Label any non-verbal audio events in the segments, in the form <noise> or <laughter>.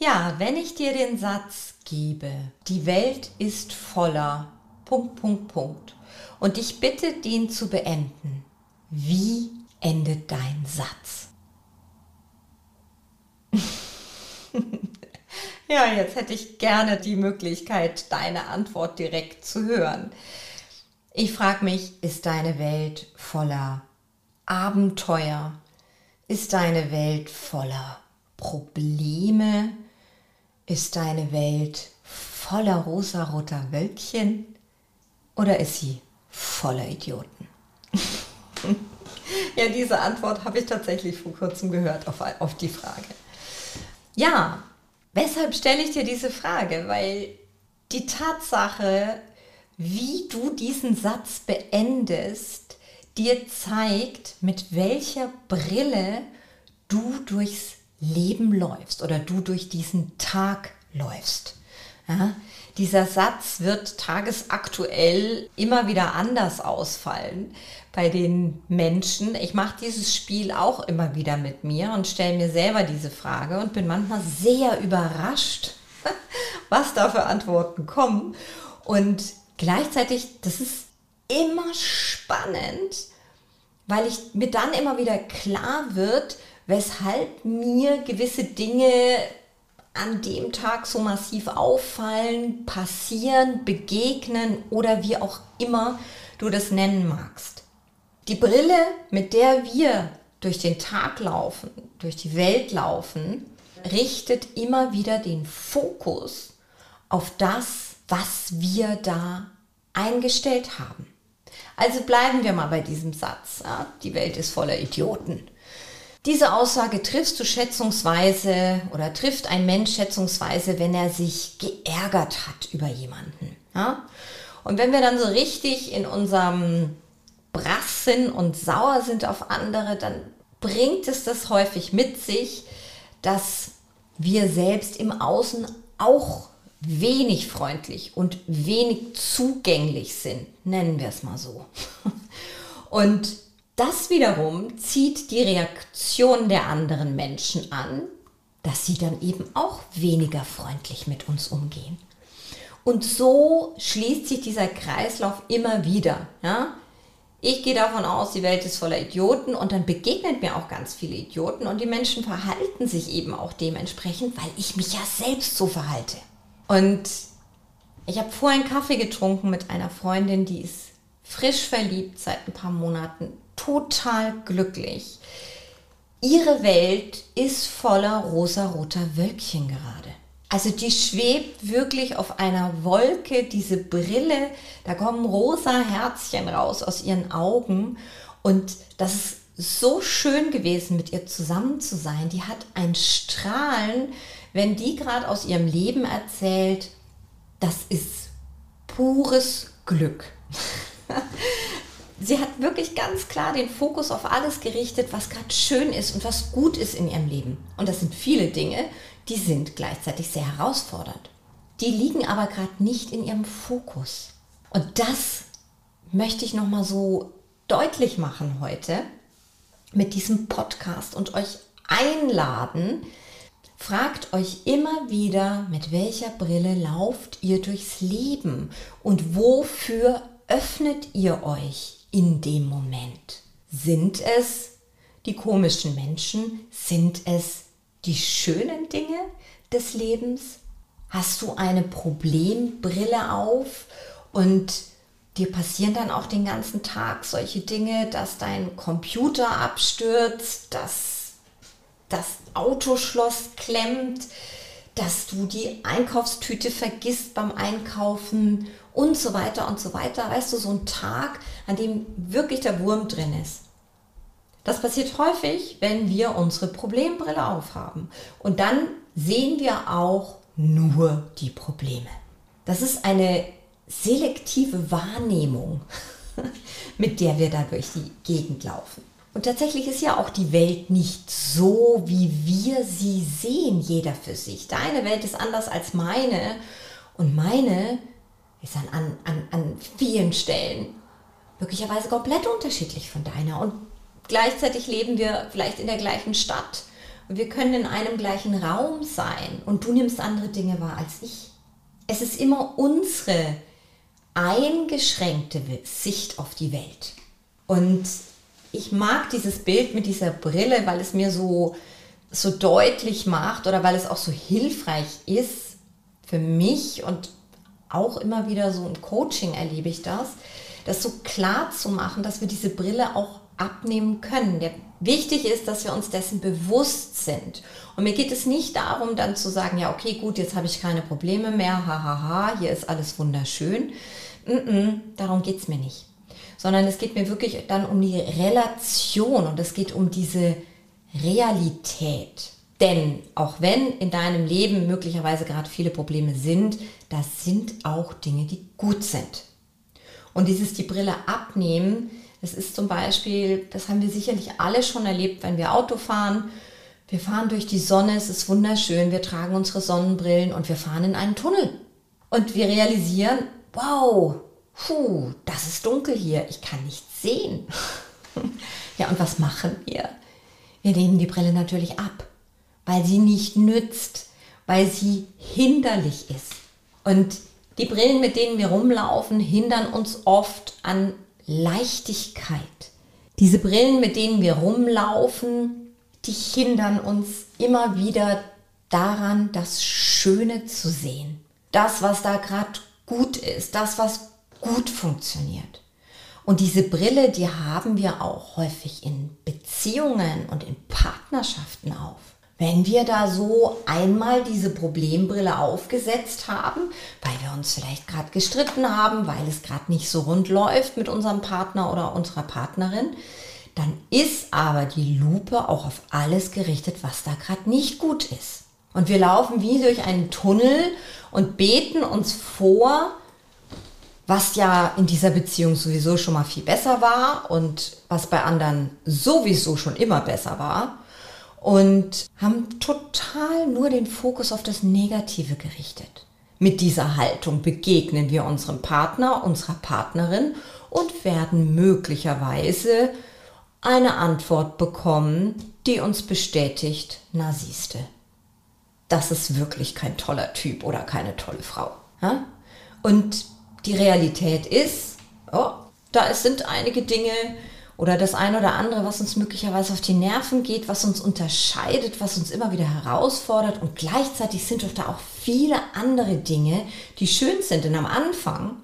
Ja, wenn ich dir den Satz gebe, die Welt ist voller Punkt, Punkt, Punkt und ich bitte den zu beenden, wie endet dein Satz? <laughs> ja, jetzt hätte ich gerne die Möglichkeit, deine Antwort direkt zu hören. Ich frage mich, ist deine Welt voller Abenteuer? Ist deine Welt voller Probleme? Ist deine Welt voller rosaroter Wölkchen? Oder ist sie voller Idioten? <laughs> ja, diese Antwort habe ich tatsächlich vor kurzem gehört auf, auf die Frage. Ja, weshalb stelle ich dir diese Frage? Weil die Tatsache, wie du diesen Satz beendest, dir zeigt, mit welcher Brille du durchs Leben läufst oder du durch diesen Tag läufst. Ja, dieser Satz wird tagesaktuell immer wieder anders ausfallen bei den Menschen. Ich mache dieses Spiel auch immer wieder mit mir und stelle mir selber diese Frage und bin manchmal sehr überrascht, <laughs> was da für Antworten kommen. Und Gleichzeitig, das ist immer spannend, weil ich mir dann immer wieder klar wird, weshalb mir gewisse Dinge an dem Tag so massiv auffallen, passieren, begegnen oder wie auch immer du das nennen magst. Die Brille, mit der wir durch den Tag laufen, durch die Welt laufen, richtet immer wieder den Fokus auf das, was wir da eingestellt haben. Also bleiben wir mal bei diesem Satz. Ja, die Welt ist voller Idioten. Diese Aussage triffst du schätzungsweise oder trifft ein Mensch schätzungsweise, wenn er sich geärgert hat über jemanden. Ja? Und wenn wir dann so richtig in unserem Brass sind und sauer sind auf andere, dann bringt es das häufig mit sich, dass wir selbst im Außen auch wenig freundlich und wenig zugänglich sind, nennen wir es mal so. <laughs> Und das wiederum zieht die Reaktion der anderen Menschen an, dass sie dann eben auch weniger freundlich mit uns umgehen. Und so schließt sich dieser Kreislauf immer wieder. Ja? Ich gehe davon aus, die Welt ist voller Idioten und dann begegnet mir auch ganz viele Idioten und die Menschen verhalten sich eben auch dementsprechend, weil ich mich ja selbst so verhalte. Und ich habe vorhin Kaffee getrunken mit einer Freundin, die ist frisch verliebt seit ein paar Monaten, total glücklich. Ihre Welt ist voller rosaroter Wölkchen gerade. Also die schwebt wirklich auf einer Wolke, diese Brille, da kommen rosa Herzchen raus aus ihren Augen und das ist so schön gewesen, mit ihr zusammen zu sein. Die hat ein Strahlen, wenn die gerade aus ihrem Leben erzählt, das ist pures Glück. <laughs> Sie hat wirklich ganz klar den Fokus auf alles gerichtet, was gerade schön ist und was gut ist in ihrem Leben. Und das sind viele Dinge, die sind gleichzeitig sehr herausfordernd. Die liegen aber gerade nicht in ihrem Fokus. Und das möchte ich nochmal so deutlich machen heute mit diesem Podcast und euch einladen, Fragt euch immer wieder, mit welcher Brille lauft ihr durchs Leben und wofür öffnet ihr euch in dem Moment? Sind es die komischen Menschen? Sind es die schönen Dinge des Lebens? Hast du eine Problembrille auf und dir passieren dann auch den ganzen Tag solche Dinge, dass dein Computer abstürzt, dass das Autoschloss klemmt, dass du die Einkaufstüte vergisst beim Einkaufen und so weiter und so weiter. Weißt du, so ein Tag, an dem wirklich der Wurm drin ist. Das passiert häufig, wenn wir unsere Problembrille aufhaben. Und dann sehen wir auch nur die Probleme. Das ist eine selektive Wahrnehmung, <laughs> mit der wir da durch die Gegend laufen. Und tatsächlich ist ja auch die Welt nicht so, wie wir sie sehen, jeder für sich. Deine Welt ist anders als meine und meine ist an, an, an vielen Stellen möglicherweise komplett unterschiedlich von deiner. Und gleichzeitig leben wir vielleicht in der gleichen Stadt. Und wir können in einem gleichen Raum sein und du nimmst andere Dinge wahr als ich. Es ist immer unsere eingeschränkte Sicht auf die Welt. Und ich mag dieses Bild mit dieser Brille, weil es mir so, so deutlich macht oder weil es auch so hilfreich ist für mich und auch immer wieder so im Coaching erlebe ich das, das so klar zu machen, dass wir diese Brille auch abnehmen können. Der, wichtig ist, dass wir uns dessen bewusst sind. Und mir geht es nicht darum, dann zu sagen, ja, okay, gut, jetzt habe ich keine Probleme mehr, hahaha, ha, ha, hier ist alles wunderschön. Mm -mm, darum geht es mir nicht sondern es geht mir wirklich dann um die Relation und es geht um diese Realität. Denn auch wenn in deinem Leben möglicherweise gerade viele Probleme sind, das sind auch Dinge, die gut sind. Und dieses die Brille abnehmen, das ist zum Beispiel, das haben wir sicherlich alle schon erlebt, wenn wir Auto fahren. Wir fahren durch die Sonne, es ist wunderschön, wir tragen unsere Sonnenbrillen und wir fahren in einen Tunnel. Und wir realisieren, wow, puh, das ist dunkel hier, ich kann nichts sehen. <laughs> ja, und was machen wir? Wir nehmen die Brille natürlich ab, weil sie nicht nützt, weil sie hinderlich ist. Und die Brillen, mit denen wir rumlaufen, hindern uns oft an Leichtigkeit. Diese Brillen, mit denen wir rumlaufen, die hindern uns immer wieder daran, das Schöne zu sehen. Das, was da gerade gut ist, das, was gut funktioniert. Und diese Brille, die haben wir auch häufig in Beziehungen und in Partnerschaften auf. Wenn wir da so einmal diese Problembrille aufgesetzt haben, weil wir uns vielleicht gerade gestritten haben, weil es gerade nicht so rund läuft mit unserem Partner oder unserer Partnerin, dann ist aber die Lupe auch auf alles gerichtet, was da gerade nicht gut ist. Und wir laufen wie durch einen Tunnel und beten uns vor, was ja in dieser Beziehung sowieso schon mal viel besser war und was bei anderen sowieso schon immer besser war und haben total nur den Fokus auf das Negative gerichtet. Mit dieser Haltung begegnen wir unserem Partner, unserer Partnerin und werden möglicherweise eine Antwort bekommen, die uns bestätigt, na siehste, das ist wirklich kein toller Typ oder keine tolle Frau. Und die Realität ist, oh, da sind einige Dinge oder das eine oder andere, was uns möglicherweise auf die Nerven geht, was uns unterscheidet, was uns immer wieder herausfordert und gleichzeitig sind doch da auch viele andere Dinge, die schön sind. Denn am Anfang,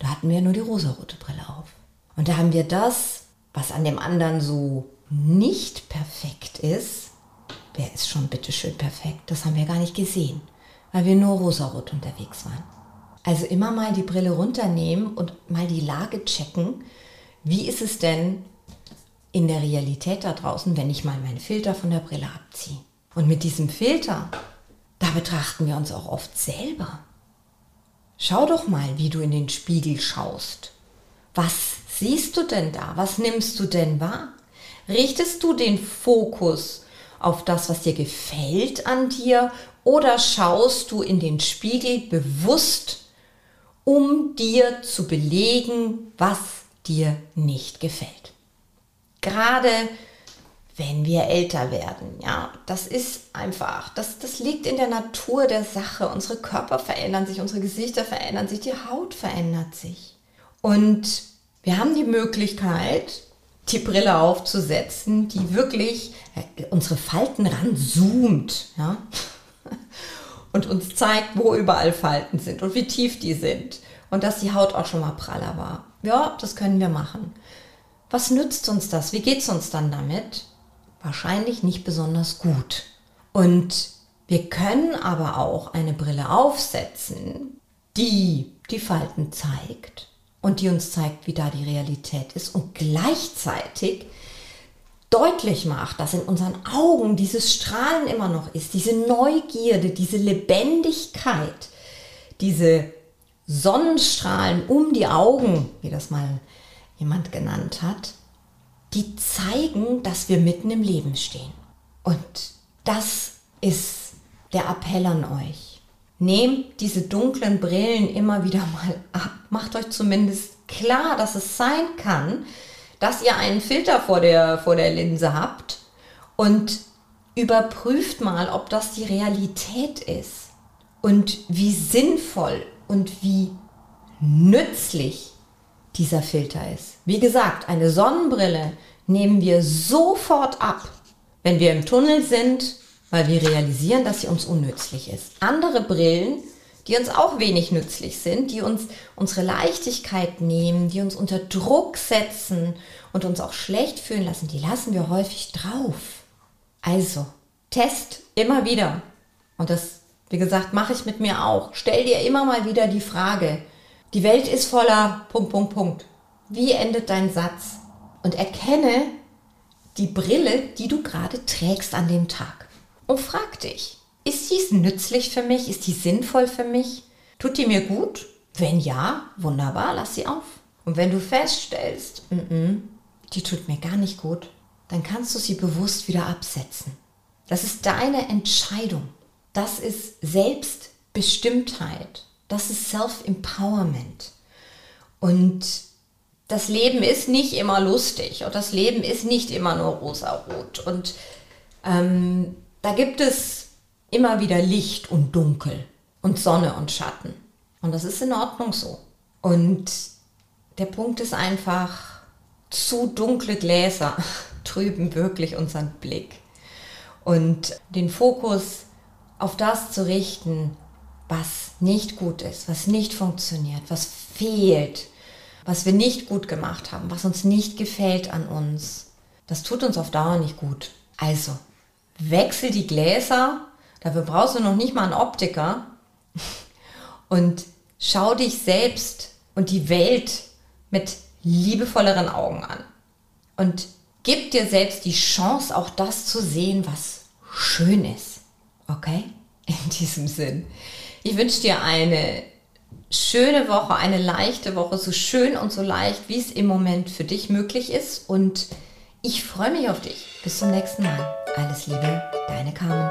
da hatten wir nur die rosarote Brille auf. Und da haben wir das, was an dem anderen so nicht perfekt ist, wer ist schon bitteschön perfekt? Das haben wir gar nicht gesehen, weil wir nur rosarot unterwegs waren. Also immer mal die Brille runternehmen und mal die Lage checken. Wie ist es denn in der Realität da draußen, wenn ich mal meinen Filter von der Brille abziehe? Und mit diesem Filter, da betrachten wir uns auch oft selber. Schau doch mal, wie du in den Spiegel schaust. Was siehst du denn da? Was nimmst du denn wahr? Richtest du den Fokus auf das, was dir gefällt an dir oder schaust du in den Spiegel bewusst um dir zu belegen, was dir nicht gefällt. Gerade wenn wir älter werden, ja, das ist einfach, das, das liegt in der Natur der Sache. Unsere Körper verändern sich, unsere Gesichter verändern sich, die Haut verändert sich. Und wir haben die Möglichkeit, die Brille aufzusetzen, die wirklich äh, unsere Falten ranzoomt, ja, <laughs> und uns zeigt, wo überall Falten sind und wie tief die sind und dass die Haut auch schon mal praller war. Ja, das können wir machen. Was nützt uns das? Wie geht es uns dann damit? Wahrscheinlich nicht besonders gut. Und wir können aber auch eine Brille aufsetzen, die die Falten zeigt und die uns zeigt, wie da die Realität ist und gleichzeitig deutlich macht, dass in unseren Augen dieses Strahlen immer noch ist, diese Neugierde, diese Lebendigkeit, diese Sonnenstrahlen um die Augen, wie das mal jemand genannt hat, die zeigen, dass wir mitten im Leben stehen. Und das ist der Appell an euch. Nehmt diese dunklen Brillen immer wieder mal ab. Macht euch zumindest klar, dass es sein kann, dass ihr einen Filter vor der, vor der Linse habt und überprüft mal, ob das die Realität ist und wie sinnvoll und wie nützlich dieser Filter ist. Wie gesagt, eine Sonnenbrille nehmen wir sofort ab, wenn wir im Tunnel sind, weil wir realisieren, dass sie uns unnützlich ist. Andere Brillen, die uns auch wenig nützlich sind, die uns unsere Leichtigkeit nehmen, die uns unter Druck setzen und uns auch schlecht fühlen lassen, die lassen wir häufig drauf. Also, test immer wieder. Und das, wie gesagt, mache ich mit mir auch. Stell dir immer mal wieder die Frage, die Welt ist voller Punkt, Punkt, Punkt. Wie endet dein Satz? Und erkenne die Brille, die du gerade trägst an dem Tag. Und frag dich, ist dies nützlich für mich? Ist die sinnvoll für mich? Tut die mir gut? Wenn ja, wunderbar, lass sie auf. Und wenn du feststellst, mm -mm, die tut mir gar nicht gut, dann kannst du sie bewusst wieder absetzen. Das ist deine Entscheidung. Das ist Selbstbestimmtheit. Das ist Self-Empowerment. Und das Leben ist nicht immer lustig und das Leben ist nicht immer nur rosarot. Und ähm, da gibt es immer wieder Licht und Dunkel und Sonne und Schatten. Und das ist in Ordnung so. Und der Punkt ist einfach, zu dunkle Gläser <laughs> trüben wirklich unseren Blick. Und den Fokus auf das zu richten, was nicht gut ist, was nicht funktioniert, was fehlt, was wir nicht gut gemacht haben, was uns nicht gefällt an uns, das tut uns auf Dauer nicht gut. Also, wechsel die Gläser, dafür brauchst du noch nicht mal einen Optiker <laughs> und schau dich selbst und die Welt mit liebevolleren Augen an. Und gib dir selbst die Chance, auch das zu sehen, was schön ist. Okay? In diesem Sinn. Ich wünsche dir eine schöne Woche, eine leichte Woche, so schön und so leicht, wie es im Moment für dich möglich ist. Und ich freue mich auf dich. Bis zum nächsten Mal. Alles Liebe, deine Carmen.